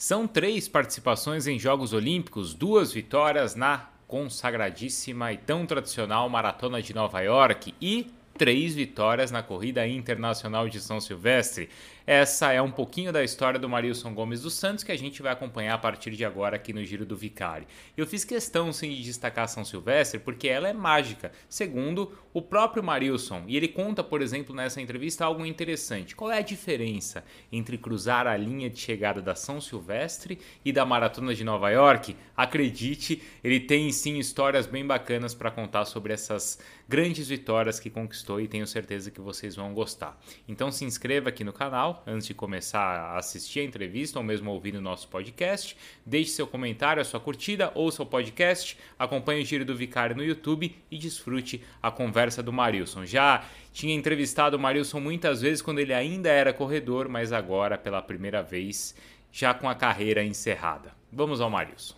São três participações em Jogos Olímpicos, duas vitórias na consagradíssima e tão tradicional Maratona de Nova York e três vitórias na corrida internacional de São Silvestre. Essa é um pouquinho da história do Marilson Gomes dos Santos que a gente vai acompanhar a partir de agora aqui no Giro do Vicário. Eu fiz questão sim de destacar São Silvestre porque ela é mágica, segundo o próprio Marilson. E ele conta, por exemplo, nessa entrevista algo interessante. Qual é a diferença entre cruzar a linha de chegada da São Silvestre e da Maratona de Nova York? Acredite, ele tem sim histórias bem bacanas para contar sobre essas grandes vitórias que conquistou e tenho certeza que vocês vão gostar. Então se inscreva aqui no canal antes de começar a assistir a entrevista ou mesmo ouvir o nosso podcast. Deixe seu comentário, a sua curtida, ouça o podcast, acompanhe o Giro do Vicário no YouTube e desfrute a conversa do Marilson. Já tinha entrevistado o Marilson muitas vezes quando ele ainda era corredor, mas agora pela primeira vez já com a carreira encerrada. Vamos ao Marilson.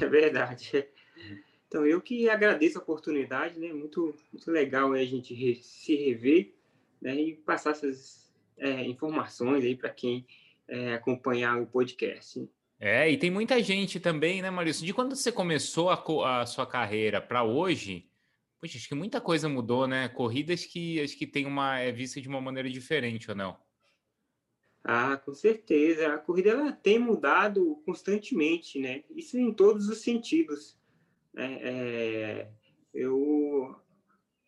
É verdade. Então, eu que agradeço a oportunidade, né? Muito, muito legal né, a gente re, se rever né, e passar essas é, informações aí para quem é, acompanhar o podcast. É, e tem muita gente também, né, Maurício? De quando você começou a, a sua carreira para hoje, poxa, acho que muita coisa mudou, né? Corridas que acho que tem uma é vista de uma maneira diferente, ou não? Ah, com certeza. A corrida ela tem mudado constantemente, né? Isso em todos os sentidos. Né? É, eu,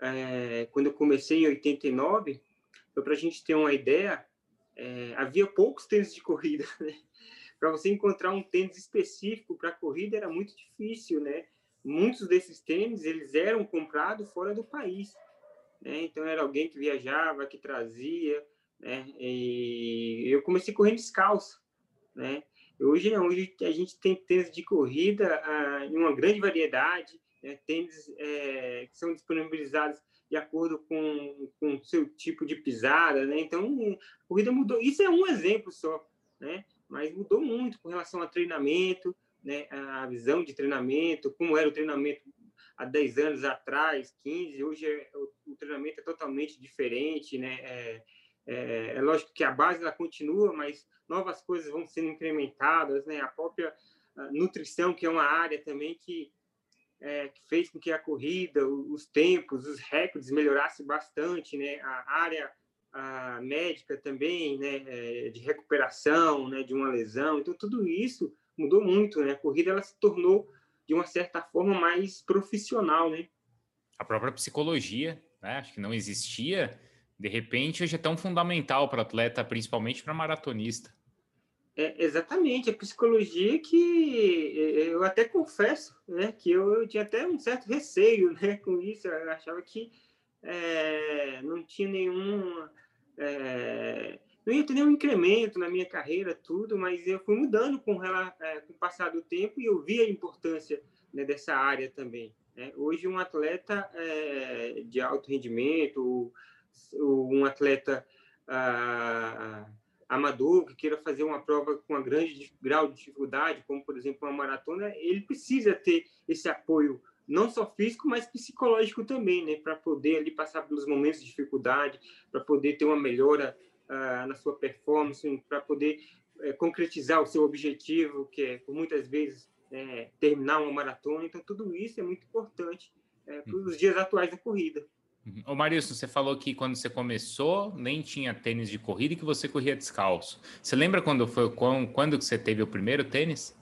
é, quando eu comecei em 89, para a gente ter uma ideia, é, havia poucos tênis de corrida. Né? Para você encontrar um tênis específico para corrida era muito difícil, né? Muitos desses tênis eles eram comprados fora do país, né? Então era alguém que viajava, que trazia, né? E eu comecei correndo descalço, né? Hoje hoje a gente tem tênis de corrida ah, em uma grande variedade, né? tênis é, que são disponibilizados de acordo com o seu tipo de pisada, né? Então, a corrida mudou. Isso é um exemplo só, né? Mas mudou muito com relação ao treinamento, né? A visão de treinamento, como era o treinamento há 10 anos atrás, 15, hoje é, o, o, treinamento é totalmente diferente, né? É, é, é, lógico que a base ela continua, mas novas coisas vão sendo incrementadas, né? A própria a nutrição, que é uma área também que, é, que fez com que a corrida, os tempos, os recordes melhorassem bastante, né? A área a médica também, né? É, de recuperação, né? De uma lesão, então tudo isso mudou muito, né? A corrida ela se tornou de uma certa forma mais profissional, né? A própria psicologia, né? Acho que não existia de repente, hoje é tão fundamental para atleta, principalmente para maratonista. É, exatamente, a psicologia que eu até confesso, né, que eu, eu tinha até um certo receio, né, com isso, eu achava que é, não tinha nenhum, é, não ia ter nenhum incremento na minha carreira, tudo, mas eu fui mudando com, é, com o passar do tempo e eu vi a importância né, dessa área também. Né? Hoje, um atleta é, de alto rendimento, um atleta ah, amador que queira fazer uma prova com um grande grau de dificuldade, como por exemplo uma maratona, ele precisa ter esse apoio não só físico, mas psicológico também, né, para poder ali passar pelos momentos de dificuldade, para poder ter uma melhora ah, na sua performance, para poder é, concretizar o seu objetivo, que é por muitas vezes é, terminar uma maratona. Então tudo isso é muito importante é, para os uhum. dias atuais da corrida. Uhum. Ô Marilson, você falou que quando você começou nem tinha tênis de corrida e que você corria descalço. Você lembra quando foi quando, quando que você teve o primeiro tênis?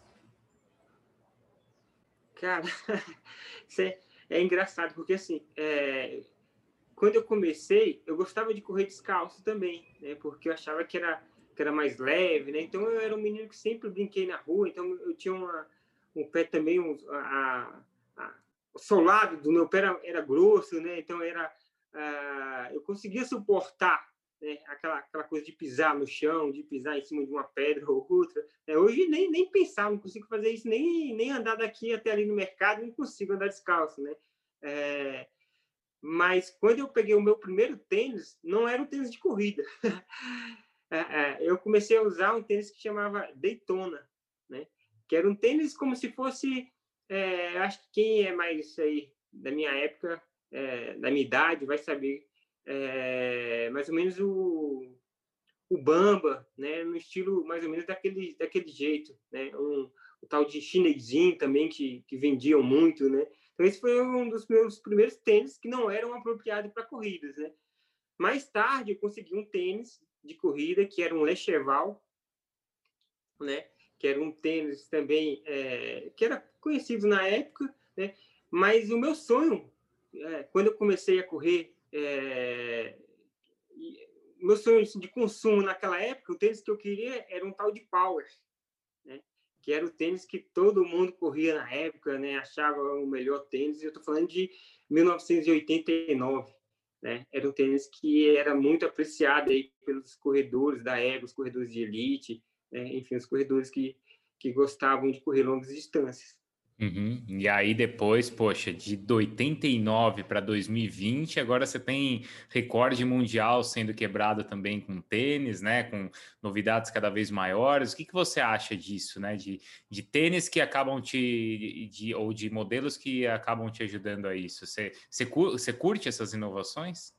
Cara, é, é engraçado porque assim, é, quando eu comecei, eu gostava de correr descalço também, né? Porque eu achava que era que era mais leve, né? Então eu era um menino que sempre brinquei na rua, então eu tinha uma, um pé também um, a, a o solado do meu pé era, era grosso, né? Então era eu conseguia suportar né? aquela aquela coisa de pisar no chão, de pisar em cima de uma pedra ou outra. Né? Hoje nem nem pensar, não consigo fazer isso, nem nem andar daqui até ali no mercado, não consigo andar descalço, né? É, mas quando eu peguei o meu primeiro tênis, não era um tênis de corrida. É, é, eu comecei a usar um tênis que chamava Daytona, né? Que era um tênis como se fosse acho que quem é mais aí da minha época, é, da minha idade, vai saber é, mais ou menos o, o bamba, né, no estilo mais ou menos daquele, daquele jeito, né, um, o tal de chinesinho também que, que vendiam muito, né. Então esse foi um dos meus primeiros tênis que não eram apropriados para corridas, né. Mais tarde eu consegui um tênis de corrida que era um Lecheval, né, que era um tênis também é, que era conhecido na época, né, mas o meu sonho, é, quando eu comecei a correr, é, meu sonho assim, de consumo naquela época, o tênis que eu queria era um tal de Power, né? que era o tênis que todo mundo corria na época, né? achava o melhor tênis. Eu estou falando de 1989. Né? Era um tênis que era muito apreciado aí pelos corredores da época, os corredores de elite, né? enfim, os corredores que, que gostavam de correr longas distâncias. Uhum. E aí depois, poxa, de 89 para 2020, agora você tem recorde mundial sendo quebrado também com tênis, né? Com novidades cada vez maiores. O que, que você acha disso, né? De, de tênis que acabam te. De, ou de modelos que acabam te ajudando a isso. Você, você, você curte essas inovações?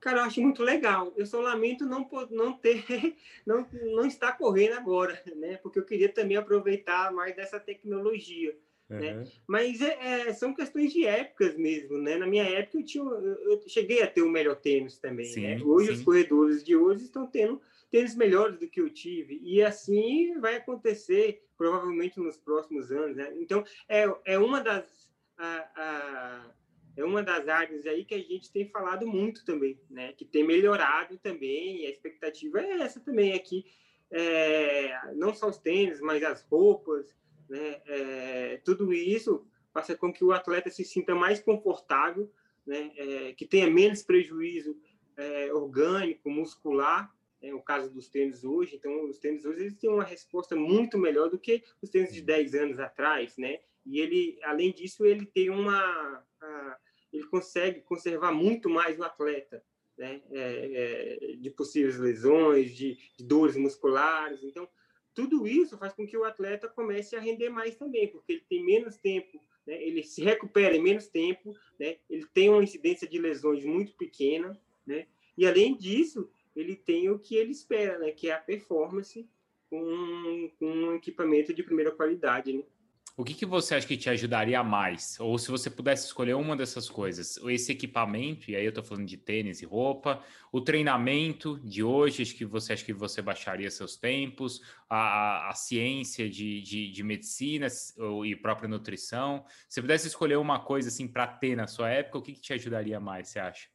Cara, eu acho muito legal. Eu só lamento não, não ter, não, não estar correndo agora, né? Porque eu queria também aproveitar mais dessa tecnologia. Uhum. Né? Mas é, é, são questões de épocas mesmo, né? Na minha época eu, tinha, eu cheguei a ter o um melhor tênis também, sim, né? Hoje sim. os corredores de hoje estão tendo tênis melhores do que eu tive e assim vai acontecer provavelmente nos próximos anos, né? Então é, é uma das a, a, é uma das áreas aí que a gente tem falado muito também, né? Que tem melhorado também, a expectativa é essa também aqui, é, não só os tênis, mas as roupas, né? É, tudo isso faça com que o atleta se sinta mais confortável, né? É, que tenha menos prejuízo é, orgânico, muscular, é o caso dos tênis hoje. Então, os tênis hoje eles têm uma resposta muito melhor do que os tênis de 10 anos atrás, né? E ele, além disso, ele tem uma, ele consegue conservar muito mais o atleta, né? É, é, de possíveis lesões, de, de, dores musculares. Então, tudo isso faz com que o atleta comece a render mais também, porque ele tem menos tempo, né? ele se recupera em menos tempo, né? ele tem uma incidência de lesões muito pequena, né? e além disso, ele tem o que ele espera, né? que é a performance com, com um equipamento de primeira qualidade. O que, que você acha que te ajudaria mais? Ou se você pudesse escolher uma dessas coisas, esse equipamento, e aí eu estou falando de tênis e roupa, o treinamento de hoje, acho que você acha que você baixaria seus tempos, a, a ciência de, de, de, medicina e própria nutrição. Se pudesse escolher uma coisa assim para ter na sua época, o que, que te ajudaria mais, você acha?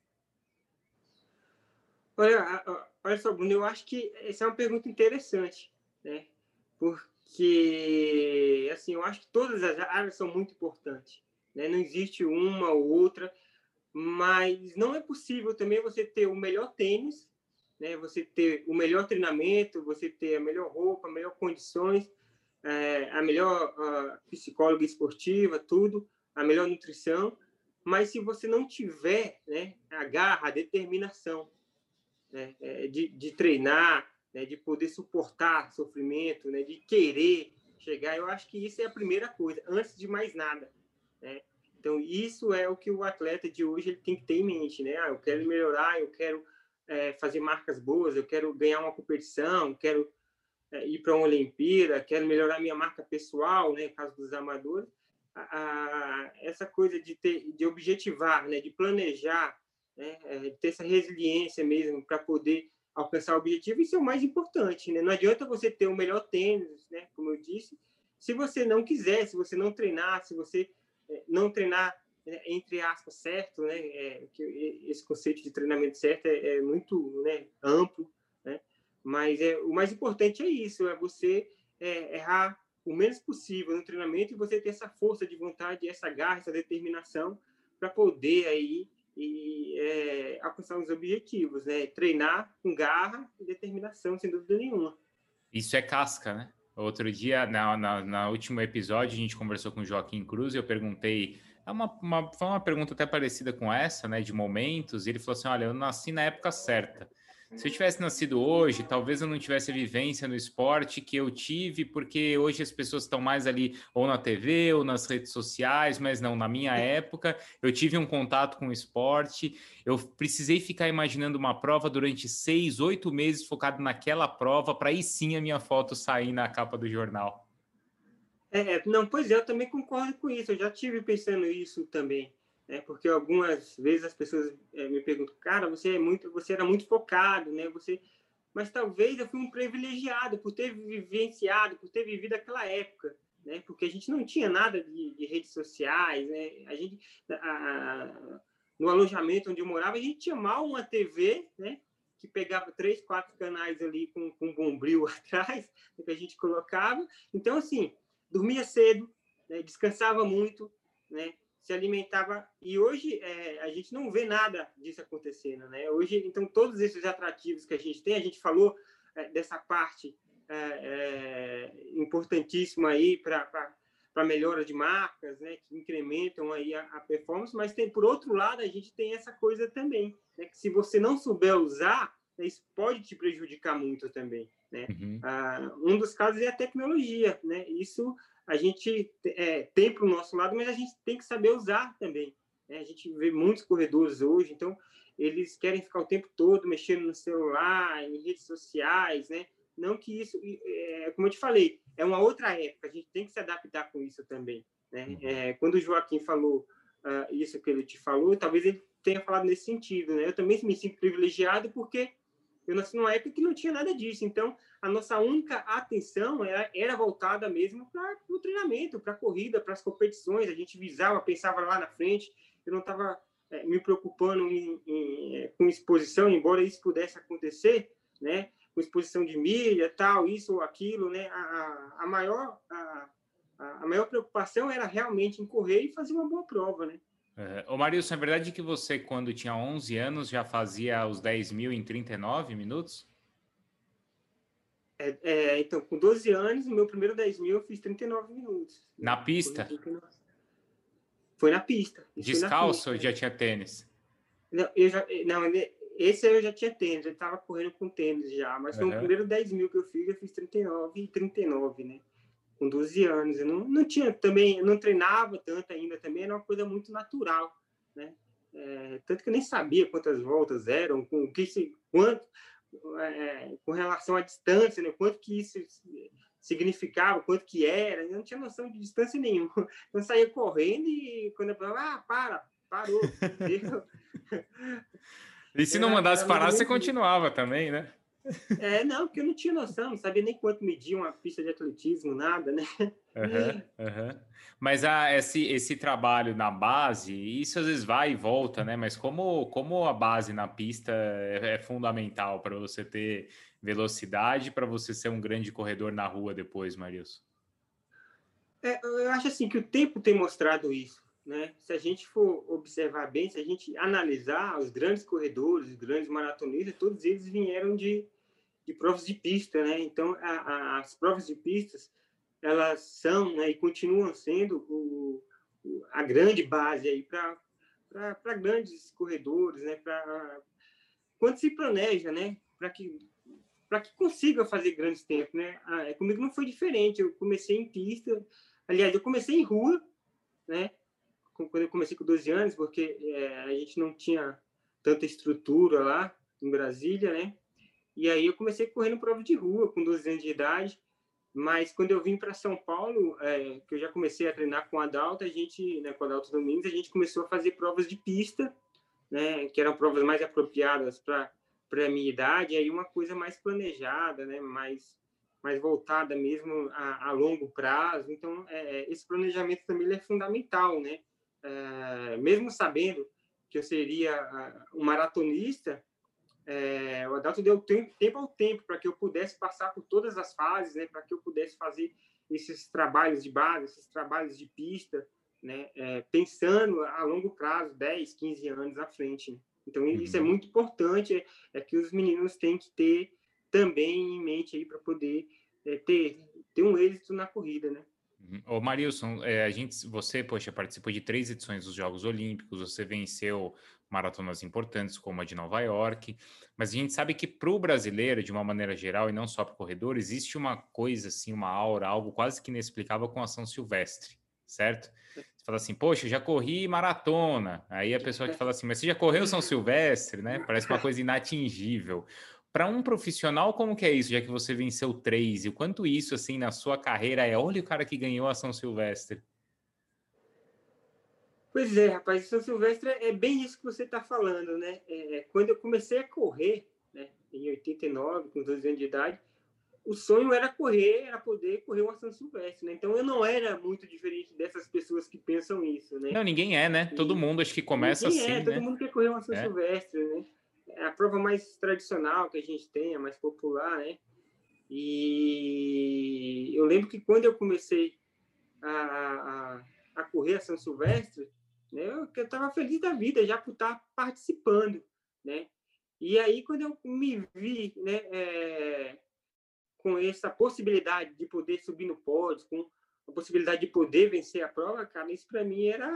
Olha, olha só, Bruno, eu acho que essa é uma pergunta interessante, né? Porque que, assim, eu acho que todas as áreas são muito importantes. Né? Não existe uma ou outra, mas não é possível também você ter o melhor tênis, né? você ter o melhor treinamento, você ter a melhor roupa, melhor condições, é, a melhor a psicóloga esportiva, tudo, a melhor nutrição, mas se você não tiver né, a garra, a determinação né, é, de, de treinar, né, de poder suportar sofrimento, né, de querer chegar. Eu acho que isso é a primeira coisa, antes de mais nada. Né? Então, isso é o que o atleta de hoje ele tem que ter em mente. Né? Ah, eu quero melhorar, eu quero é, fazer marcas boas, eu quero ganhar uma competição, quero é, ir para uma Olimpíada, quero melhorar minha marca pessoal, né, no caso dos amadores. A, a, essa coisa de, ter, de objetivar, né, de planejar, né, é, de ter essa resiliência mesmo para poder alcançar o objetivo, isso é o mais importante, né? Não adianta você ter o melhor tênis, né? Como eu disse, se você não quiser, se você não treinar, se você é, não treinar né, entre aspas certo, né? É, esse conceito de treinamento certo é, é muito né, amplo, né? Mas é o mais importante é isso, é você é, errar o menos possível no treinamento e você ter essa força de vontade, essa garra, essa determinação para poder aí e é, alcançar os objetivos, né? Treinar com garra e determinação, sem dúvida nenhuma. Isso é casca, né? Outro dia, na, na, na último episódio, a gente conversou com o Joaquim Cruz e eu perguntei. É uma, uma, foi uma pergunta até parecida com essa, né? De momentos, e ele falou assim: olha, eu nasci na época certa. Se eu tivesse nascido hoje, talvez eu não tivesse a vivência no esporte que eu tive, porque hoje as pessoas estão mais ali ou na TV ou nas redes sociais, mas não, na minha época eu tive um contato com o esporte, eu precisei ficar imaginando uma prova durante seis, oito meses focado naquela prova, para aí sim a minha foto sair na capa do jornal. É, não, pois é, eu também concordo com isso, eu já tive pensando isso também né? Porque algumas vezes as pessoas é, me perguntam, cara, você é muito, você era muito focado, né? Você, mas talvez eu fui um privilegiado por ter vivenciado, por ter vivido aquela época, né? Porque a gente não tinha nada de, de redes sociais, né? A gente a, no alojamento onde eu morava, a gente tinha mal uma TV, né? Que pegava três, quatro canais ali com, com um bombril atrás, que a gente colocava. Então, assim, dormia cedo, né? descansava muito, né? Se alimentava e hoje é, a gente não vê nada disso acontecendo, né? Hoje, então todos esses atrativos que a gente tem, a gente falou é, dessa parte é, é importantíssima aí para para melhora de marcas, né, que incrementam aí a, a, performance, mas tem por outro lado a gente tem essa coisa também, né, que se você não souber usar, né, isso pode te prejudicar muito também, né? Uhum. Ah, um dos casos é a tecnologia, né? Isso a gente é, tem para o nosso lado, mas a gente tem que saber usar também. Né? A gente vê muitos corredores hoje, então eles querem ficar o tempo todo mexendo no celular, em redes sociais, né? Não que isso, é, como eu te falei, é uma outra época, a gente tem que se adaptar com isso também. Né? Uhum. É, quando o Joaquim falou uh, isso que ele te falou, talvez ele tenha falado nesse sentido. Né? Eu também me sinto privilegiado porque eu nasci numa época que não tinha nada disso. Então, a nossa única atenção era, era voltada mesmo para o treinamento, para a corrida, para as competições. A gente visava, pensava lá na frente. Eu não estava é, me preocupando em, em, é, com exposição, embora isso pudesse acontecer, né? Com exposição de milha, tal, isso ou aquilo, né? A, a maior a, a maior preocupação era realmente em correr e fazer uma boa prova, né? É. Marilson, é verdade que você, quando tinha 11 anos, já fazia os 10 mil em 39 minutos? É, é, então, com 12 anos, no meu primeiro 10 mil, eu fiz 39 minutos. Na pista? Foi na pista. Descalço ou já tinha tênis? Não, eu já, não, esse eu já tinha tênis, eu estava correndo com tênis já, mas foi uhum. o primeiro 10 mil que eu fiz, eu fiz 39 e 39, né? com 12 anos. Eu não, não tinha também, não treinava tanto ainda também, era uma coisa muito natural, né? É, tanto que eu nem sabia quantas voltas eram, com que se, quanto, é, com relação à distância, né? Quanto que isso significava, quanto que era, eu não tinha noção de distância nenhuma. Então, saía correndo e quando eu falava, ah, para, parou. e se não mandasse parar, você continuava também, né? É, não, porque eu não tinha noção, não sabia nem quanto media uma pista de atletismo, nada, né? Uhum, uhum. Mas a, esse, esse trabalho na base, isso às vezes vai e volta, né? Mas como, como a base na pista é, é fundamental para você ter velocidade, para você ser um grande corredor na rua depois, Marius? É, eu acho assim que o tempo tem mostrado isso. Né? Se a gente for observar bem, se a gente analisar os grandes corredores, os grandes maratonistas, todos eles vieram de, de provas de pista, né? Então, a, a, as provas de pistas, elas são né, e continuam sendo o, o, a grande base aí para grandes corredores, né? Para quando se planeja, né? Para que para que consiga fazer grandes tempos, né? Ah, comigo não foi diferente. Eu comecei em pista, aliás, eu comecei em rua, né? Quando eu comecei com 12 anos, porque é, a gente não tinha tanta estrutura lá em Brasília, né? E aí eu comecei correndo prova de rua com 12 anos de idade, mas quando eu vim para São Paulo, é, que eu já comecei a treinar com a Adalto, a gente, né, com a Adalto Domingos, a gente começou a fazer provas de pista, né, que eram provas mais apropriadas para para minha idade, e aí uma coisa mais planejada, né, mais mais voltada mesmo a, a longo prazo. Então, é, é esse planejamento também é fundamental, né? É, mesmo sabendo que eu seria um maratonista, é, o Adalto deu tempo, ao tempo para que eu pudesse passar por todas as fases, né, para que eu pudesse fazer esses trabalhos de base, esses trabalhos de pista, né, é, pensando a longo prazo, 10, 15 anos à frente. Né? Então, uhum. isso é muito importante, é, é, que os meninos têm que ter também em mente aí para poder é, ter, ter um êxito na corrida, né? Uhum. Ô Marilson, é, a gente, você, poxa, participou de três edições dos Jogos Olímpicos, você venceu maratonas importantes como a de Nova York, mas a gente sabe que para o brasileiro, de uma maneira geral, e não só para o corredor, existe uma coisa assim, uma aura, algo quase que inexplicável com a São Silvestre, certo? Você fala assim, poxa, já corri maratona. Aí a pessoa que fala assim, mas você já correu São Silvestre, né? Parece uma coisa inatingível. Para um profissional, como que é isso, já que você venceu três? E o quanto isso, assim, na sua carreira é, olha o cara que ganhou a São Silvestre. Pois é, rapaz, São Silvestre é bem isso que você está falando, né? É, quando eu comecei a correr, né, em 89, com 12 anos de idade, o sonho era correr, era poder correr uma São Silvestre, né? Então eu não era muito diferente dessas pessoas que pensam isso, né? Não, ninguém é, né? Todo mundo acho que começa ninguém é, assim, é, todo mundo quer correr uma São é. Silvestre, né? É a prova mais tradicional que a gente tem, a mais popular, né? E eu lembro que quando eu comecei a, a, a correr a São Silvestre, né, eu estava feliz da vida já por estar participando, né? E aí, quando eu me vi né, é, com essa possibilidade de poder subir no pódio, com a possibilidade de poder vencer a prova, cara, isso para mim era,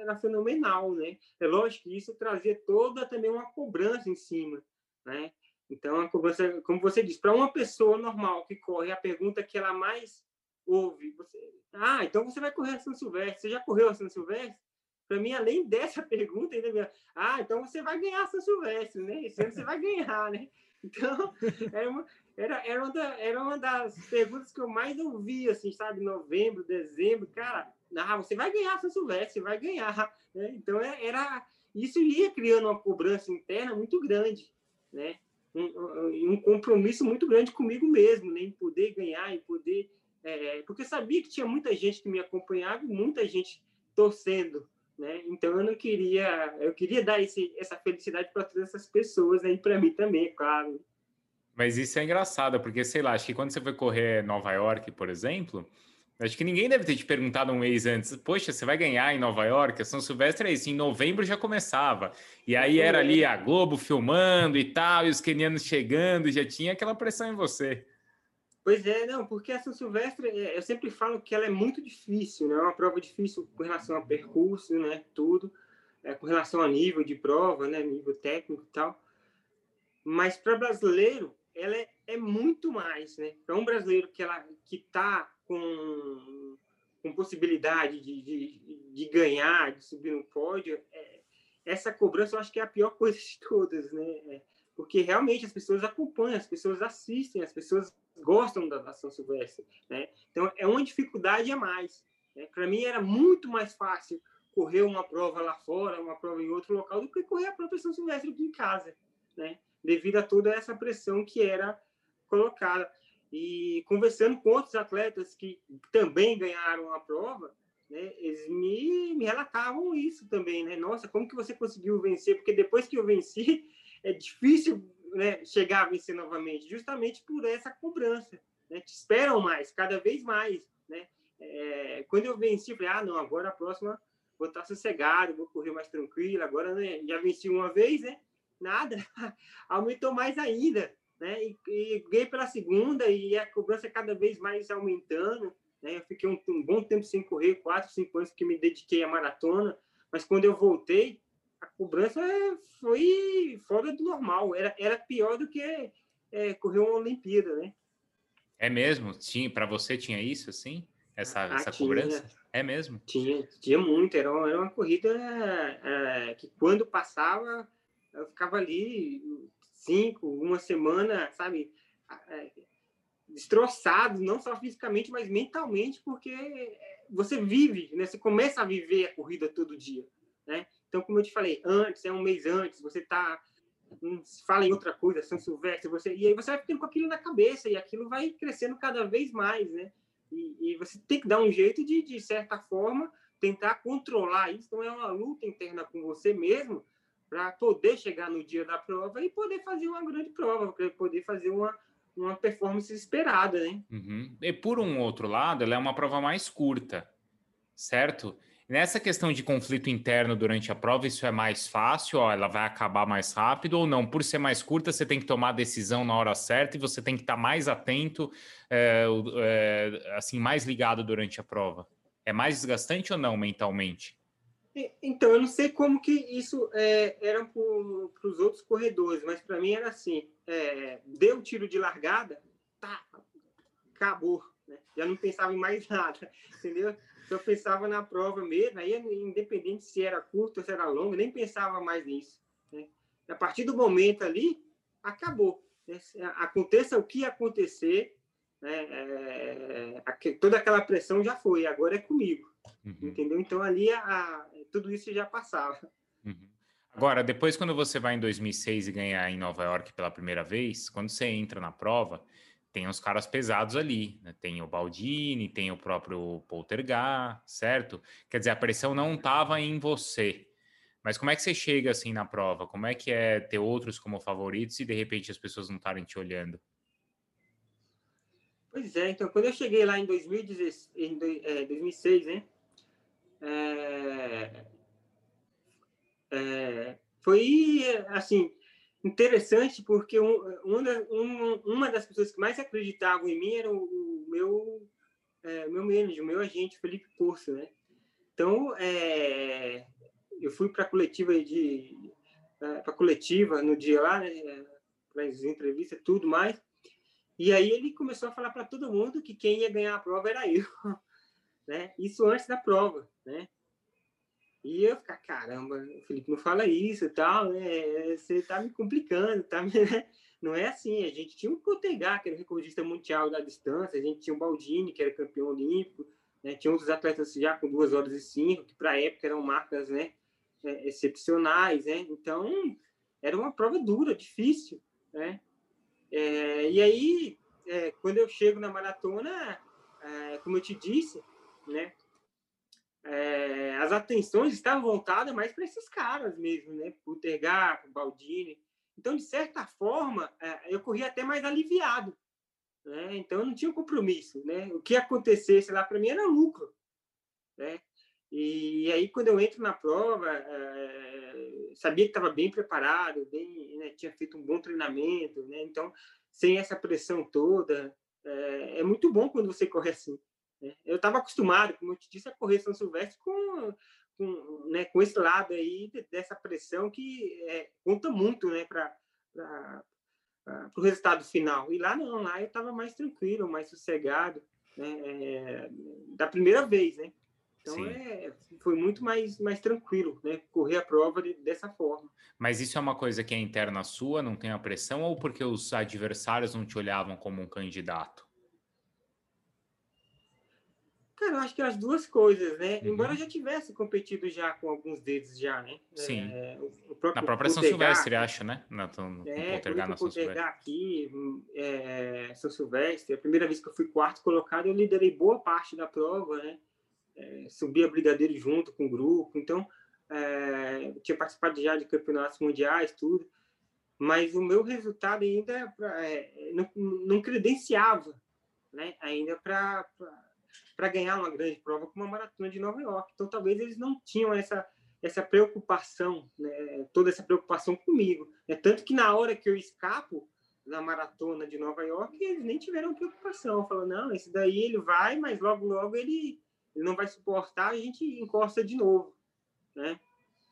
era fenomenal, né? É lógico que isso trazia toda também uma cobrança em cima, né? Então, a cobrança, como você disse, para uma pessoa normal que corre, a pergunta que ela mais ouve, você, ah, então você vai correr a São Silvestre, você já correu a São Silvestre? Para mim, além dessa pergunta, ainda ah, então você vai ganhar São Silvestre, né? Esse ano você vai ganhar, né? Então, era uma, era, era, uma da, era uma das perguntas que eu mais ouvi, assim, sabe? Novembro, dezembro, cara, ah, você vai ganhar São Silvestre, você vai ganhar. Né? Então, é, era, isso ia criando uma cobrança interna muito grande, né? Um, um compromisso muito grande comigo mesmo, né? em poder ganhar, em poder. É, porque eu sabia que tinha muita gente que me acompanhava e muita gente torcendo. Né? Então eu não queria, eu queria dar esse, essa felicidade para todas essas pessoas né? para mim também, é claro. Mas isso é engraçado, porque sei lá, acho que quando você foi correr Nova York, por exemplo, acho que ninguém deve ter te perguntado um mês antes, poxa, você vai ganhar em Nova York? A São Silvestre é isso, em novembro já começava. E aí era ali a Globo filmando e tal, e os kenianos chegando, já tinha aquela pressão em você. Pois é, não, porque a São Silvestre, é, eu sempre falo que ela é muito difícil, né? É uma prova difícil com relação ao percurso, né? Tudo, é, com relação ao nível de prova, né? Nível técnico e tal. Mas para brasileiro, ela é, é muito mais, né? Para um brasileiro que ela que está com, com possibilidade de, de, de, ganhar, de subir no pódio, é, essa cobrança eu acho que é a pior coisa de todas, né? É, porque realmente as pessoas acompanham, as pessoas assistem, as pessoas gostam da, da São Silvestre, né? Então é uma dificuldade a mais. Né? Para mim era muito mais fácil correr uma prova lá fora, uma prova em outro local, do que correr a própria São Silvestre aqui em casa, né? devido a toda essa pressão que era colocada. E conversando com outros atletas que também ganharam a prova, né, eles me, me relatavam isso também, né? Nossa, como que você conseguiu vencer? Porque depois que eu venci, é difícil né, chegar a vencer novamente, justamente por essa cobrança. Né? Te esperam mais, cada vez mais. Né? É, quando eu venci, eu falei, ah, não, agora a próxima vou estar sossegado, vou correr mais tranquilo. Agora né, já venci uma vez, né? nada, aumentou mais ainda, né? E, e ganhei pela segunda e a cobrança cada vez mais aumentando, né? Eu fiquei um, um bom tempo sem correr, quatro, cinco anos que me dediquei à maratona, mas quando eu voltei, a cobrança foi fora do normal, era, era pior do que é, correr uma Olimpíada, né? É mesmo? Tinha, para você tinha isso assim? Essa, ah, essa tinha, cobrança? É mesmo? Tinha, tinha muito. Era uma, era uma corrida é, que quando passava eu ficava ali cinco, uma semana, sabe, é, destroçado, não só fisicamente, mas mentalmente, porque você vive, né? Você começa a viver a corrida todo dia, né? Então, como eu te falei, antes, é um mês antes, você tá hum, fala em outra coisa, São Silvestre, você e aí você vai ficando com aquilo na cabeça e aquilo vai crescendo cada vez mais, né? E, e você tem que dar um jeito de, de certa forma, tentar controlar isso. Então, é uma luta interna com você mesmo, para poder chegar no dia da prova e poder fazer uma grande prova, para poder fazer uma, uma performance esperada, né? Uhum. E por um outro lado, ela é uma prova mais curta, certo? Nessa questão de conflito interno durante a prova, isso é mais fácil? Ó, ela vai acabar mais rápido ou não? Por ser mais curta, você tem que tomar a decisão na hora certa e você tem que estar mais atento, é, é, assim, mais ligado durante a prova. É mais desgastante ou não mentalmente? Então, eu não sei como que isso é, era para os outros corredores, mas para mim era assim: é, deu o tiro de largada, tá, acabou. Né? Já não pensava em mais nada, entendeu? Só pensava na prova mesmo, aí independente se era curto ou se era longo, nem pensava mais nisso. Né? A partir do momento ali, acabou. Né? Aconteça o que acontecer, né? é, toda aquela pressão já foi, agora é comigo. Uhum. Entendeu? Então ali a, a, tudo isso já passava. Uhum. Agora, depois, quando você vai em 2006 e ganhar em Nova York pela primeira vez, quando você entra na prova, tem os caras pesados ali, né? Tem o Baldini, tem o próprio Poltergar, certo? Quer dizer, a pressão não estava em você. Mas como é que você chega assim na prova? Como é que é ter outros como favoritos e de repente as pessoas não estarem te olhando? Pois é, então quando eu cheguei lá em, 2016, em 2006, é, né? É, é, foi assim interessante porque um, uma, um, das pessoas que mais acreditavam em mim era o, meu é, meu manager, o meu agente Felipe Corso, né? Então é, eu fui para a coletiva de é, para coletiva no dia lá, né? Para as entrevistas tudo mais. E aí ele começou a falar para todo mundo que quem ia ganhar a prova era eu, né? Isso antes da prova, né? E eu ficar, caramba, Felipe não fala isso e tal, né? Você tá me complicando, tá? Não é assim. A gente tinha um Potegar, que era recordista mundial da distância, a gente tinha o Baldini, que era campeão olímpico, né? tinha outros atletas já com duas horas e cinco, que para época eram marcas né? É, excepcionais, né? Então, era uma prova dura, difícil, né? É, e aí, é, quando eu chego na maratona, é, como eu te disse, né? É, as atenções estavam voltadas mais para esses caras mesmo, né? Para o Tergar, Baldini. Então, de certa forma, é, eu corria até mais aliviado. Né? Então, eu não tinha compromisso. Né? O que acontecesse lá para mim era lucro. Né? E, aí, quando eu entro na prova, é, sabia que estava bem preparado, bem, né? tinha feito um bom treinamento. Né? Então, sem essa pressão toda, é, é muito bom quando você corre assim. Né? Eu estava acostumado, como eu te disse, a correr São Silvestre com, com, né, com esse lado aí dessa pressão que é, conta muito né, para o resultado final. E lá não, lá eu estava mais tranquilo, mais sossegado, né, é, da primeira vez, né? Então é, foi muito mais, mais tranquilo, né? Correr a prova de, dessa forma. Mas isso é uma coisa que é interna sua, não tem a pressão, ou porque os adversários não te olhavam como um candidato? Cara, eu acho que as duas coisas, né? Uhum. Embora eu já tivesse competido já com alguns deles já, né? Sim. É, próprio na própria São Silvestre, acho, né? Na, no, é, Poltergar na São Silvestre. aqui, é, São Silvestre, a primeira vez que eu fui quarto colocado, eu liderei boa parte da prova, né? É, subi a Brigadeiro junto com o grupo, então é, tinha participado já de campeonatos mundiais, tudo, mas o meu resultado ainda é, não, não credenciava, né? Ainda para para ganhar uma grande prova como a maratona de Nova York. Então, talvez eles não tinham essa essa preocupação, né, toda essa preocupação comigo. É tanto que na hora que eu escapo na maratona de Nova York, eles nem tiveram preocupação. Falou, não, esse daí ele vai, mas logo, logo ele, ele não vai suportar, a gente encosta de novo, né?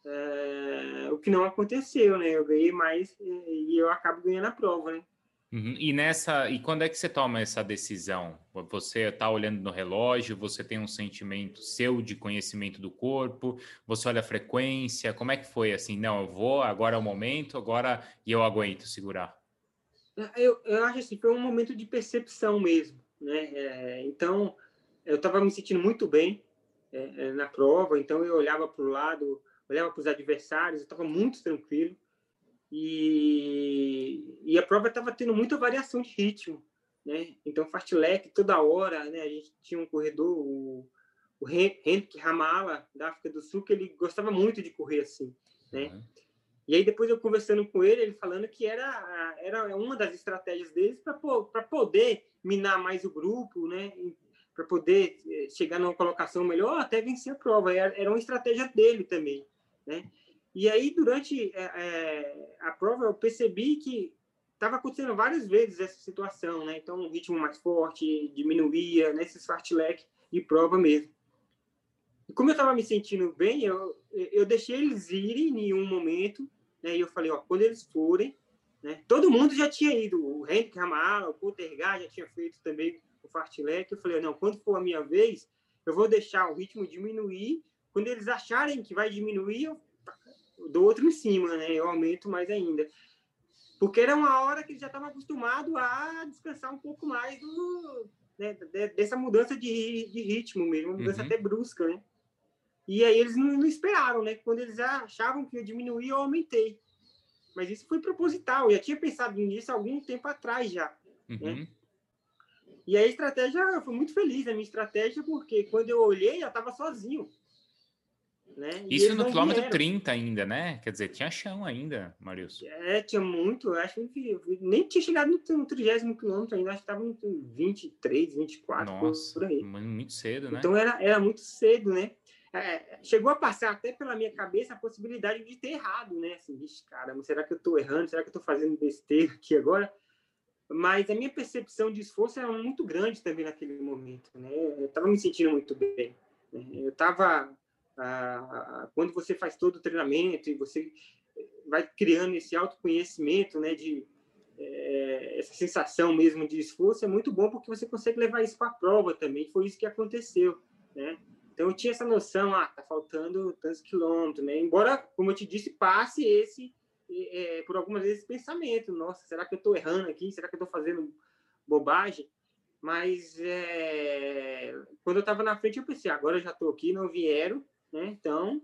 É, o que não aconteceu, né? Eu ganhei mais e eu acabo ganhando a prova, né? Uhum. E nessa, e quando é que você toma essa decisão? Você está olhando no relógio, você tem um sentimento seu de conhecimento do corpo, você olha a frequência, como é que foi assim? Não, eu vou, agora é o momento, agora e eu aguento segurar. Eu, eu acho assim, foi um momento de percepção mesmo, né? É, então, eu estava me sentindo muito bem é, é na prova, então eu olhava para o lado, olhava para os adversários, eu estava muito tranquilo. E, e a prova estava tendo muita variação de ritmo, né? Então, fartlek toda hora, né? A gente tinha um corredor, o, o Henrik Ramala, da África do Sul, que ele gostava muito de correr assim, né? Uhum. E aí, depois eu conversando com ele, ele falando que era, era uma das estratégias deles para poder minar mais o grupo, né? Para poder eh, chegar numa colocação melhor, até vencer a prova. Era, era uma estratégia dele também, né? E aí, durante é, é, a prova, eu percebi que estava acontecendo várias vezes essa situação, né? Então, um ritmo mais forte diminuía, nesses né? fartlek de prova mesmo. E como eu estava me sentindo bem, eu, eu deixei eles irem em um momento, né? E eu falei, ó, quando eles forem, né? Todo mundo já tinha ido, o Henrique Ramal, o Poltergar já tinha feito também o fartlek. Eu falei, não, quando for a minha vez, eu vou deixar o ritmo diminuir. Quando eles acharem que vai diminuir, eu dou outro em cima, né? Eu aumento mais ainda. Porque era uma hora que eles já estavam acostumados a descansar um pouco mais do, né, dessa mudança de, de ritmo mesmo, uma mudança uhum. até brusca, né? E aí eles não, não, esperaram, né? Quando eles achavam que eu diminuir, eu aumentei. Mas isso foi proposital. Eu já tinha pensado nisso algum tempo atrás já. Né? Uhum. Né? E a estratégia, foi muito feliz a minha estratégia, porque quando eu olhei, eu estava sozinho. Né? Isso no quilômetro vieram. 30 ainda, né? Quer dizer, tinha chão ainda, Marius. É, tinha muito. Acho que nem tinha chegado no, 30 quilômetro ainda. Acho que estava no 23, 24, Nossa, por aí. Muito cedo, né? Então era, era muito cedo, né? É, chegou a passar até pela minha cabeça a possibilidade de ter errado, né? Assim, vixe, caramba, será que eu estou errando? Será que eu estou fazendo besteira aqui agora? Mas a minha percepção de esforço era muito grande também naquele momento, né? Eu estava me sentindo muito bem. Né? Eu estava... Ah, quando você faz todo o treinamento e você vai criando esse autoconhecimento, né? De é, essa sensação mesmo de esforço é muito bom porque você consegue levar isso para a prova também. Foi isso que aconteceu, né? Então eu tinha essa noção, ah, tá faltando tantos quilômetros, né? Embora, como eu te disse, passe esse, é, por algumas vezes, pensamento, nossa, será que eu estou errando aqui? Será que eu estou fazendo bobagem? Mas é, quando eu estava na frente, eu pensei, agora eu já estou aqui, não vieram, né? Então,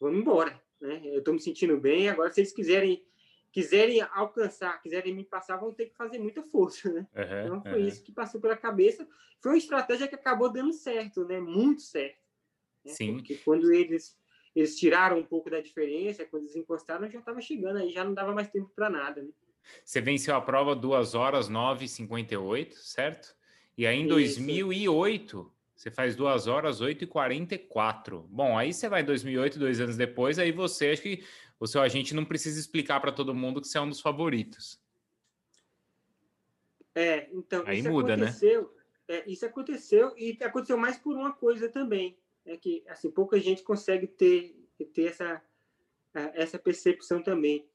vamos embora, né? Eu estou me sentindo bem, agora se eles quiserem quiserem alcançar, quiserem me passar, vão ter que fazer muita força, né? Uhum, então foi uhum. isso que passou pela cabeça. Foi uma estratégia que acabou dando certo, né? Muito certo. Né? Sim. Porque quando eles eles tiraram um pouco da diferença, quando eles encostaram, já estava chegando aí, já não dava mais tempo para nada, né? Você venceu a prova 2 horas 9 58, certo? E aí em isso. 2008 você faz 2 horas 8 e 44. Bom, aí você vai em 2008, dois anos depois, aí você acho que o seu agente não precisa explicar para todo mundo que você é um dos favoritos. É, então Aí isso muda, né? aconteceu, né? É, isso aconteceu e aconteceu mais por uma coisa também, é que assim pouca gente consegue ter ter essa essa percepção também.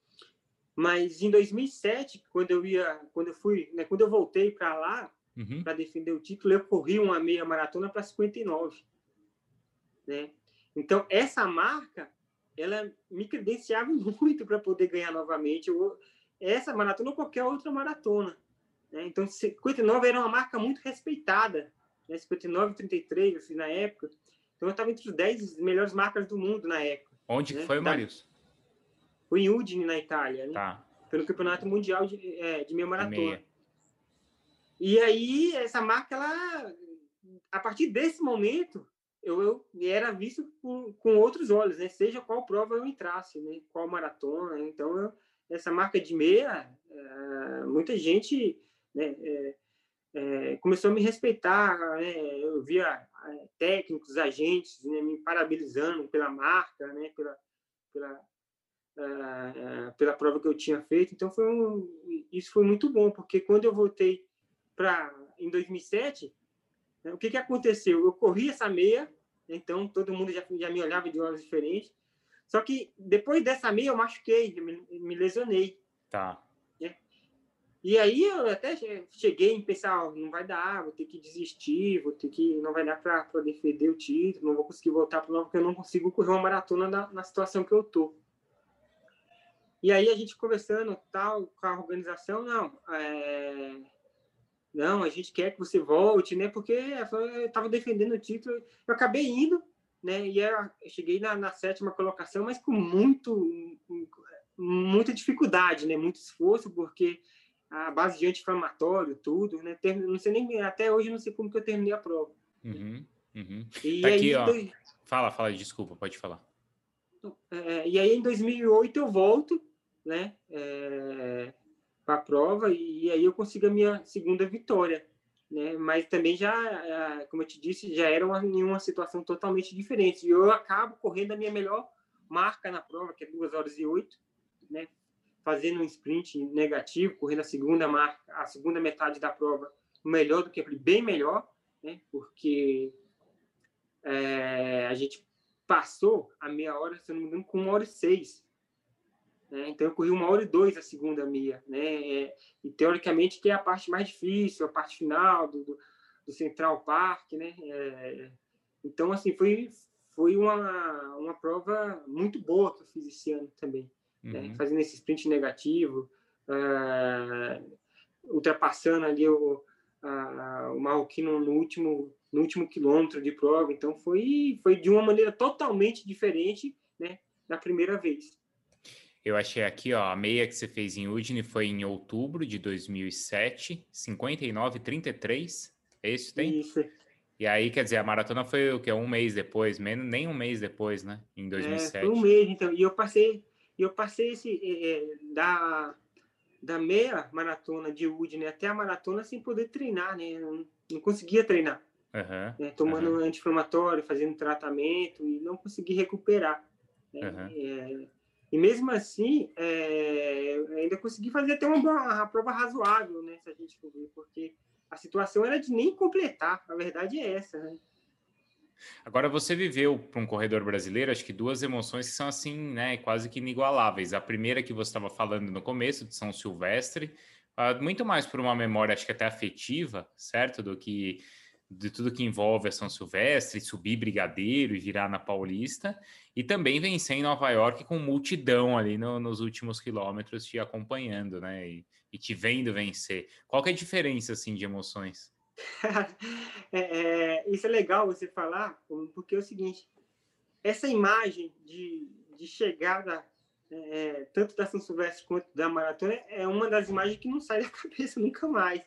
Mas em 2007, quando eu ia, quando eu fui, né, quando eu voltei para lá uhum. para defender o título, eu corri uma meia maratona para 59, né? Então essa marca ela me credenciava muito para poder ganhar novamente eu, essa maratona ou qualquer outra maratona. Né? Então, 59 era uma marca muito respeitada. Né? 59 33, assim, na época. Então, eu estava entre os 10 melhores marcas do mundo na época. Onde né? foi, Marius? Foi em Udine, na Itália. Né? Tá. Pelo Campeonato Mundial de, é, de meia maratona. Meia. E aí, essa marca, ela, a partir desse momento, eu, eu era visto com, com, outros olhos, né? Seja qual prova eu entrasse, né? Qual maratona. Então, eu, essa marca de meia, é, muita gente né, é, é, começou a me respeitar. Né? Eu via técnicos, agentes né, me parabenizando pela marca, né? Pela, pela, pela prova que eu tinha feito. Então, foi um, isso foi muito bom, porque quando eu voltei para em 2007 o que, que aconteceu? Eu corri essa meia, então todo mundo já, já me olhava de olhos diferentes. Só que depois dessa meia eu machuquei, me, me lesionei. Tá. Né? E aí eu até cheguei em pensar, oh, não vai dar, vou ter que desistir, vou ter que não vai dar para defender o título, não vou conseguir voltar para novo porque eu não consigo correr uma maratona na, na situação que eu tô. E aí a gente conversando tal com a organização, não, é, não, a gente quer que você volte, né? Porque eu estava defendendo o título, eu acabei indo, né? E eu cheguei na, na, sétima colocação, mas com muito, muita dificuldade, né? Muito esforço, porque a base de anti-inflamatório, tudo, né? Não sei nem, até hoje não sei como que eu terminei a prova. Uhum, uhum. E tá aí, aqui, ó. Dois... Fala, fala, desculpa, pode falar. É, e aí, em 2008, eu volto, né? É a prova e, aí eu consigo a minha segunda vitória, né? Mas também já, como eu te disse, já era uma, uma situação totalmente diferente. E eu acabo correndo a minha melhor marca na prova, que é 2 horas e 8, né? Fazendo um sprint negativo, correndo a segunda marca, a segunda metade da prova melhor do que bem melhor, né? Porque é, a gente passou a meia hora, se eu não me engano, com uma hora e seis. Né? Então, eu corri uma hora e dois a segunda meia. Né? É, e, teoricamente, que é a parte mais difícil, a parte final do, do, do Central Park. Né? É, então, assim, foi, foi uma, uma prova muito boa que eu fiz esse ano também. Né? Uhum. Né? Fazendo esse sprint negativo, uh, ultrapassando ali o, uh, o Marroquino no último, no último quilômetro de prova. Então, foi, foi de uma maneira totalmente diferente né, da primeira vez. Eu achei aqui, ó, a meia que você fez em Udine foi em outubro de 2007, 59,33. É isso tem? Isso. E aí, quer dizer, a maratona foi o que? Um mês depois, menos, nem um mês depois, né? Em 2007. É, foi um mês, então. E eu passei, eu passei esse, é, é, da, da meia maratona de Udine até a maratona sem poder treinar, né? Não, não conseguia treinar. Uhum, né? Tomando uhum. anti-inflamatório, fazendo tratamento e não consegui recuperar. Né? Uhum. E mesmo assim, é, ainda consegui fazer até uma, uma, prova razoável, né? Se a gente for ver, porque a situação era de nem completar. A verdade é essa, né? Agora você viveu para um corredor brasileiro, acho que duas emoções que são assim, né, quase que inigualáveis. A primeira que você estava falando no começo de São Silvestre, uh, muito mais por uma memória, acho que até afetiva, certo, do que de tudo que envolve a São Silvestre, subir Brigadeiro e virar na Paulista, e também vencer em Nova York com multidão ali no, nos últimos quilômetros te acompanhando, né? E, e, te vendo vencer. Qual que é a diferença, assim, de emoções? é, é, isso é legal você falar, porque é o seguinte, essa imagem de, de chegada é, tanto da São Silvestre quanto da maratona é uma das imagens que não sai da cabeça nunca mais,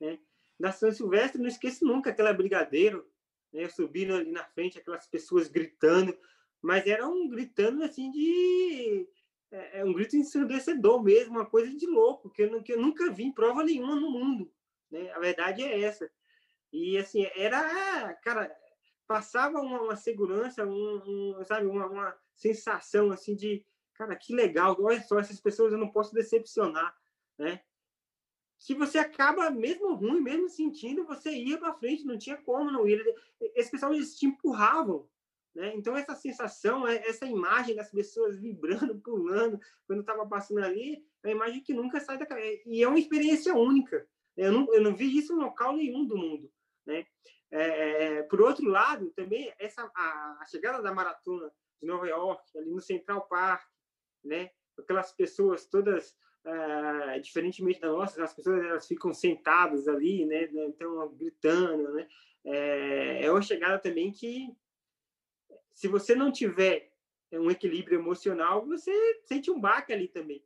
né? da São Silvestre, não esqueço nunca aquela brigadeiro, né, subindo ali na frente, aquelas pessoas gritando, mas era um gritando assim de. É, é um grito ensurdecedor mesmo, uma coisa de louco, que eu, nunca vi em prova nenhuma no mundo. Né? A verdade é essa. E assim, era. Cara, passava uma, uma segurança, um, um, sabe, uma, uma sensação assim de. Cara, que legal, olha só, essas pessoas eu não posso decepcionar, né? que você acaba, mesmo ruim, mesmo sentindo, você ia para frente, não tinha como não ir. Esse pessoal, eles te empurravam, né? Então, essa sensação, é, essa imagem das pessoas vibrando, pulando, quando estava passando ali, é uma imagem que nunca sai da cabeça. E é uma experiência única. Eu não, eu não vi isso em local nenhum do mundo, né? É, por outro lado, também, essa, a, a chegada da maratona de Nova York, ali no Central Park, né? Aquelas pessoas todas Uh, diferentemente da nossa, as pessoas elas ficam sentadas ali, né, né? Então, gritando, né? É, é uma chegada também que, se você não tiver um equilíbrio emocional, você sente um baque ali também,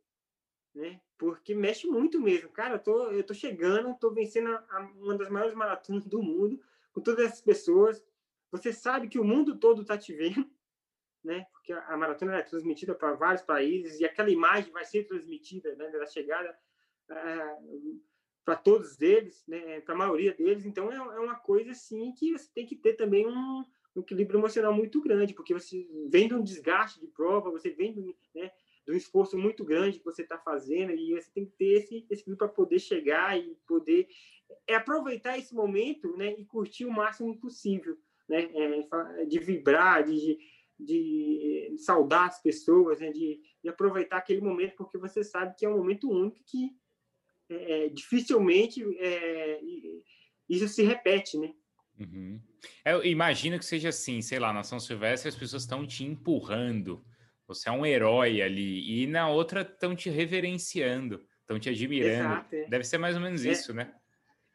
né? Porque mexe muito mesmo. Cara, eu tô, eu tô chegando, tô vencendo a, a, uma das maiores maratonas do mundo, com todas essas pessoas. Você sabe que o mundo todo tá te vendo, né? Porque a maratona é transmitida para vários países e aquela imagem vai ser transmitida, né, da chegada uh, para todos eles, né, para a maioria deles. Então é, é, uma coisa assim que você tem que ter também um, um, equilíbrio emocional muito grande, porque você vem de um desgaste de prova, você vem do, né, esforço muito grande que você está fazendo e você tem que ter esse, esse equilíbrio para poder chegar e poder é aproveitar esse momento, né, e curtir o máximo possível, né, é, de vibrar, de de saudar as pessoas, né, de, de, aproveitar aquele momento, porque você sabe que é um momento único que é, dificilmente é, isso se repete, né? Uhum. Eu imagino que seja assim, sei lá, na São Silvestre as pessoas estão te empurrando, você é um herói ali, e na outra estão te reverenciando, estão te admirando. Exato, é. Deve ser mais ou menos é, isso, né?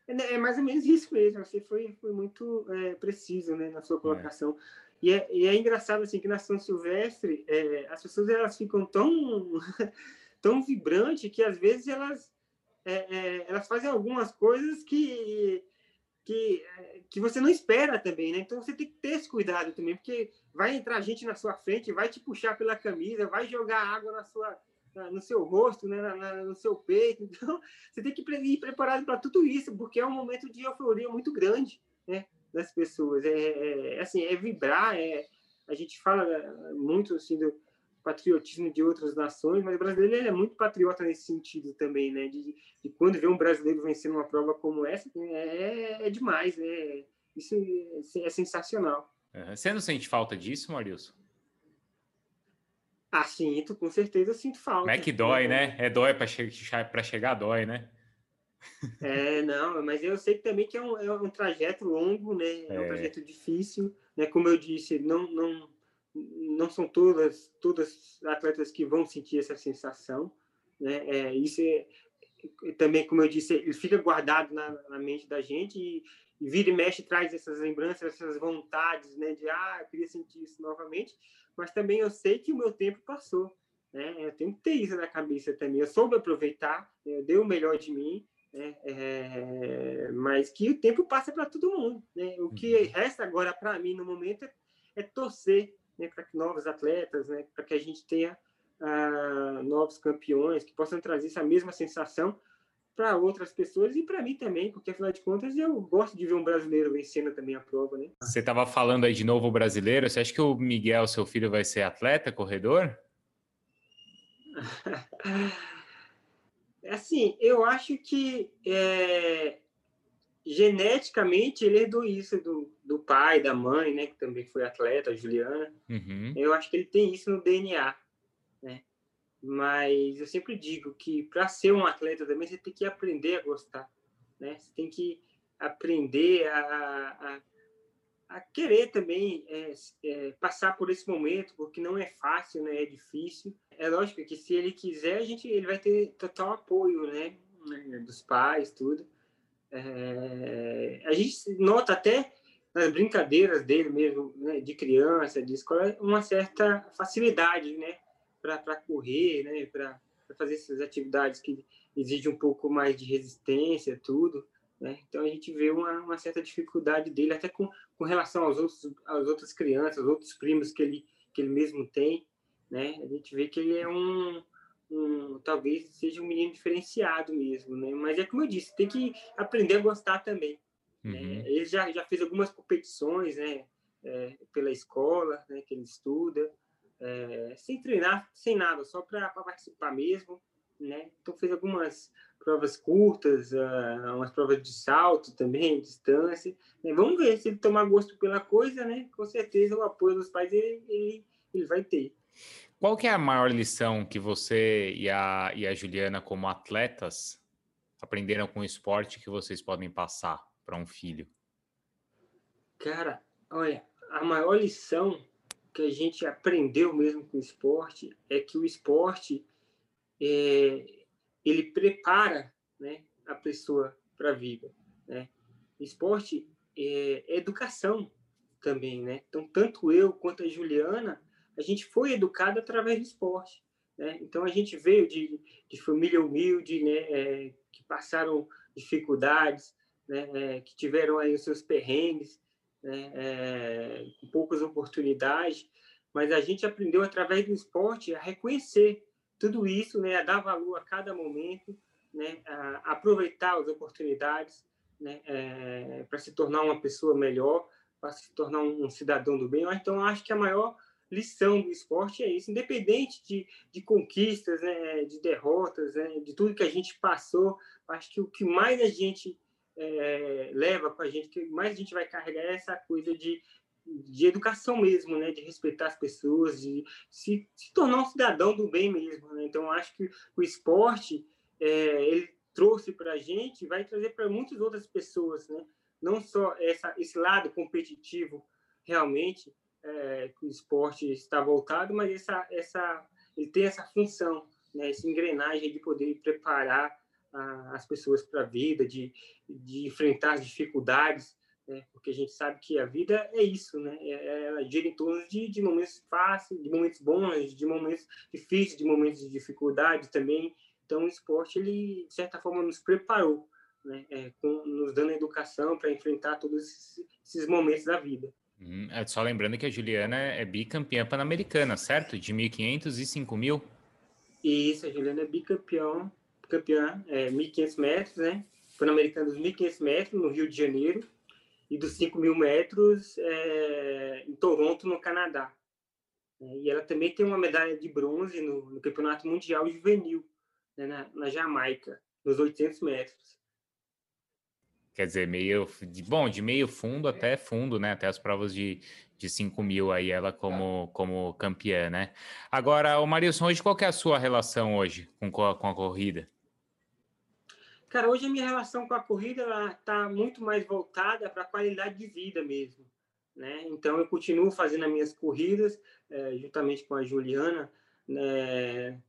É, é, mais ou menos isso mesmo, você foi, foi muito é, preciso né, na sua colocação. E é, e é engraçado assim que na São Silvestre é, as pessoas elas ficam tão tão vibrantes que às vezes elas é, é, elas fazem algumas coisas que que, que você não espera também, né? Então você tem que ter esse cuidado também, porque vai entrar gente na sua frente, vai te puxar pela camisa, vai jogar água na sua no seu rosto, né, na, na, no seu peito. Então, você tem que ir preparado para tudo isso, porque é um momento de euforia muito grande, né? das pessoas. É, é, é, assim, é vibrar, é, a gente fala muito assim do patriotismo de outras nações, mas o brasileiro é muito patriota nesse sentido também, né? De, de quando vê um brasileiro vencendo uma prova como essa, é, é demais, né? Isso é, é sensacional. Você não sente falta disso, Marilson? Ah, sinto, com certeza sinto falta. Como é que dói, né? É dói para che chegar, dói, né? É, não, mas eu sei também que é um, é um trajeto longo, né? É, é um trajeto difícil, né? Como eu disse, não, não, não são todas, todas atletas que vão sentir essa sensação, né? É, isso é, também, como eu disse, ele fica guardado na, na mente da gente e, e, vira e mexe traz essas lembranças, essas vontades, né? De, ah, eu queria sentir isso novamente, mas também eu sei que o meu tempo passou, né? Eu tenho que ter isso na cabeça também. Eu soube aproveitar, né? eu dei o melhor de mim, né? É, mas que o tempo passa para todo mundo, né? O que uhum. resta agora para mim no momento é, é torcer né, para que novos atletas, né, para que a gente tenha uh, novos campeões que possam trazer essa mesma sensação para outras pessoas e para mim também, porque afinal de contas eu gosto de ver um brasileiro vencendo também a prova, né? Você estava falando aí de novo brasileiro, você acha que o Miguel, seu filho, vai ser atleta, corredor? assim, eu acho que é, geneticamente ele herdou isso do, do pai, da mãe, né, que também foi atleta, a Juliana. Uhum. Eu acho que ele tem isso no DNA, né? Mas eu sempre digo que para ser um atleta também você tem que aprender a gostar, né? Você tem que aprender a, a, a querer também é, é, passar por esse momento, porque não é fácil, né? É difícil. É lógico que se ele quiser, a gente ele vai ter total apoio, né? Dos pais, tudo é, a gente nota até nas brincadeiras dele mesmo, né, de criança, de escola, uma certa facilidade, né, para correr, né, para fazer essas atividades que exigem um pouco mais de resistência, tudo, né? Então a gente vê uma, uma certa dificuldade dele até com, com relação aos outros, às outras crianças, aos outros primos que ele que ele mesmo tem, né? A gente vê que ele é um um, talvez seja um menino diferenciado mesmo, né? Mas é como eu disse, tem que aprender a gostar também. Né? Uhum. Né? Ele já, já fez algumas competições, né? É, pela escola, né? Que ele estuda, é, sem treinar, sem nada, só para participar mesmo, né? Então fez algumas provas curtas, uh, umas provas de salto também, distância. Né? Vamos ver se ele tomar gosto pela coisa, né? Com certeza o apoio dos pais ele, ele, ele vai ter. Qual que é a maior lição que você e a, e a Juliana, como atletas, aprenderam com o esporte que vocês podem passar para um filho? Cara, olha, a maior lição que a gente aprendeu mesmo com o esporte é que o esporte é, ele prepara né, a pessoa para a vida. Né? Esporte é, é educação também, né? Então, tanto eu quanto a Juliana, a gente foi educado através do esporte. Né? Então, a gente veio de, de família humilde, né? É, que passaram dificuldades, né? É, que tiveram aí os seus perrengues, né? É, com poucas oportunidades, mas a gente aprendeu através do esporte a reconhecer tudo isso, né? a dar valor a cada momento, né? a aproveitar as oportunidades né? É, para se tornar uma pessoa melhor, para se tornar um cidadão do bem. Então, acho que a maior lição do esporte é isso, independente de, de conquistas, né, de derrotas, né, de tudo que a gente passou, acho que o que mais a gente é, leva com a gente, que mais a gente vai carregar é essa coisa de, de educação mesmo, né, de respeitar as pessoas, de se, se tornar um cidadão do bem mesmo. Né? Então, acho que o esporte, é, ele trouxe para a gente, vai trazer para muitas outras pessoas, né? não só essa, esse lado competitivo realmente, é, que o esporte está voltado, mas essa, essa, ele tem essa função, né, essa engrenagem de poder preparar a, as pessoas para a vida, de, de enfrentar as dificuldades, né, porque a gente sabe que a vida é isso, né, é, é, ela gira em torno de, de momentos fáceis, de momentos bons, de momentos difíceis, de momentos de dificuldade também. Então, o esporte, ele, de certa forma, nos preparou, né, é, com, nos dando educação para enfrentar todos esses, esses momentos da vida. Hum, só lembrando que a Juliana é bicampeã pan-americana, certo? De 1.500 e 5.000. Isso, a Juliana é bicampeã, campeã, é, 1.500 metros, né? Pan-americana dos 1.500 metros, no Rio de Janeiro, e dos 5.000 metros é, em Toronto, no Canadá. É, e ela também tem uma medalha de bronze no, no Campeonato Mundial Juvenil, né, na, na Jamaica, nos 800 metros. Quer dizer, meio de bom, de meio fundo até fundo, né? Até as provas de, de 5 mil aí, ela como, como campeã, né? Agora, o Marilson, hoje qual é a sua relação hoje com, com a corrida? Cara, hoje a minha relação com a corrida está muito mais voltada para a qualidade de vida mesmo. Né? Então, eu continuo fazendo as minhas corridas, é, juntamente com a Juliana, né?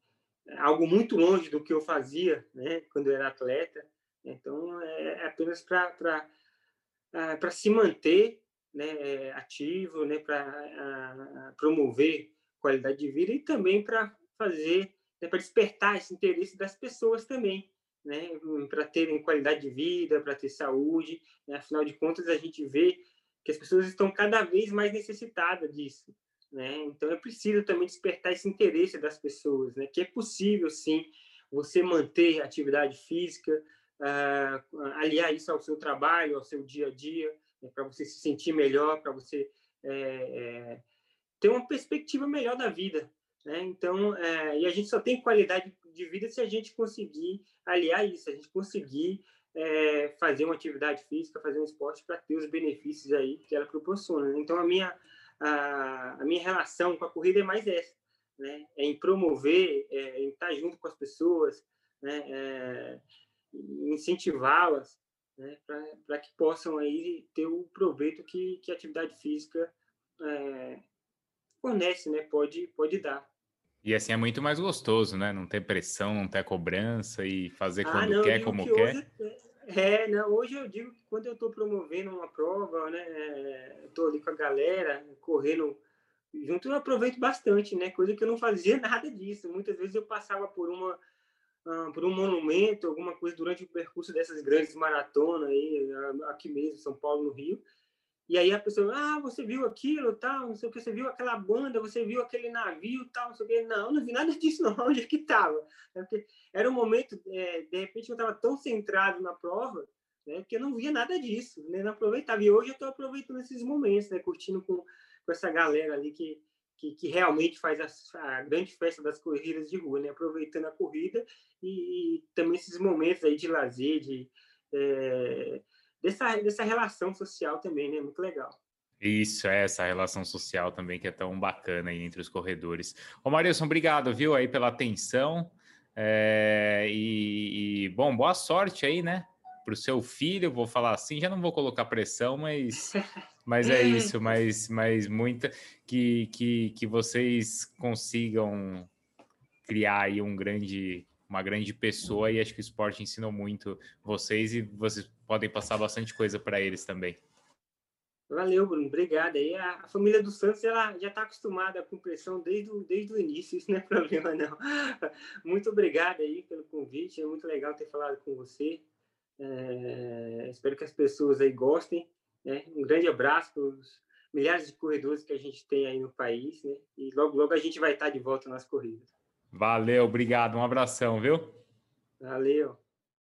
algo muito longe do que eu fazia né? quando eu era atleta. Então, é apenas para se manter né, ativo, né, para promover qualidade de vida e também para fazer, né, para despertar esse interesse das pessoas também, né, para terem qualidade de vida, para ter saúde. Né, afinal de contas, a gente vê que as pessoas estão cada vez mais necessitadas disso. Né? Então, é preciso também despertar esse interesse das pessoas, né? que é possível, sim, você manter atividade física, uh, aliar isso ao seu trabalho, ao seu dia a dia, né? para você se sentir melhor, para você é, ter uma perspectiva melhor da vida. Né? Então, e a gente só tem qualidade de vida se a gente conseguir aliar isso, a gente conseguir é, fazer uma atividade física, fazer um esporte para ter os benefícios aí que ela proporciona. Né? Então, a minha, a, a, minha relação com a corrida é mais essa, né? É em promover, é, em estar junto com as pessoas, né? É, incentivá-las, né? Para que possam aí ter o proveito que, que a atividade física é, fornece, né? Pode, pode dar. E assim é muito mais gostoso, né? Não ter pressão, não ter cobrança e fazer ah, quando não, quer, como que quer. Hoje, é, não, hoje eu digo que quando eu estou promovendo uma prova, né? Estou ali com a galera, correndo junto, eu aproveito bastante, né? Coisa que eu não fazia nada disso. Muitas vezes eu passava por uma uh, por um monumento, alguma coisa durante o percurso dessas grandes maratonas aí, aqui mesmo, São Paulo, no Rio, e aí a pessoa, ah, você viu aquilo, tal, não sei o que, você viu aquela banda, você viu aquele navio, tal, não sei o que. Não, não vi nada disso, não. Onde é que estava? É era um momento, é, de repente, eu estava tão centrado na prova, né, que eu não via nada disso, né, não aproveitava. E hoje eu estou aproveitando esses momentos, né, curtindo com, com essa galera ali que, que, que realmente faz a, a, grande festa das corridas de rua, né, aproveitando a corrida e, e também esses momentos aí de lazer, de... É, dessa, dessa relação social também, né? Muito legal. Isso, é essa relação social também que é tão bacana aí entre os corredores. Ô Marilson, obrigado, viu, aí pela atenção. É, e, e, bom, boa sorte aí, né? Para o seu filho, vou falar assim, já não vou colocar pressão, mas, mas é isso, mas, mas muita que, que, que vocês consigam criar aí um grande uma grande pessoa e acho que o esporte ensinou muito vocês e vocês podem passar bastante coisa para eles também. Valeu, Bruno. Obrigado. Aí a, família do Santos ela já está acostumada com pressão desde o, desde o início, isso não é problema, não. Muito obrigado aí pelo convite, é muito legal ter falado com você. É, espero que as pessoas aí gostem. Né? Um grande abraço para os milhares de corredores que a gente tem aí no país, né? E logo, logo a gente vai estar de volta nas corridas. Valeu, obrigado. Um abração, viu? Valeu.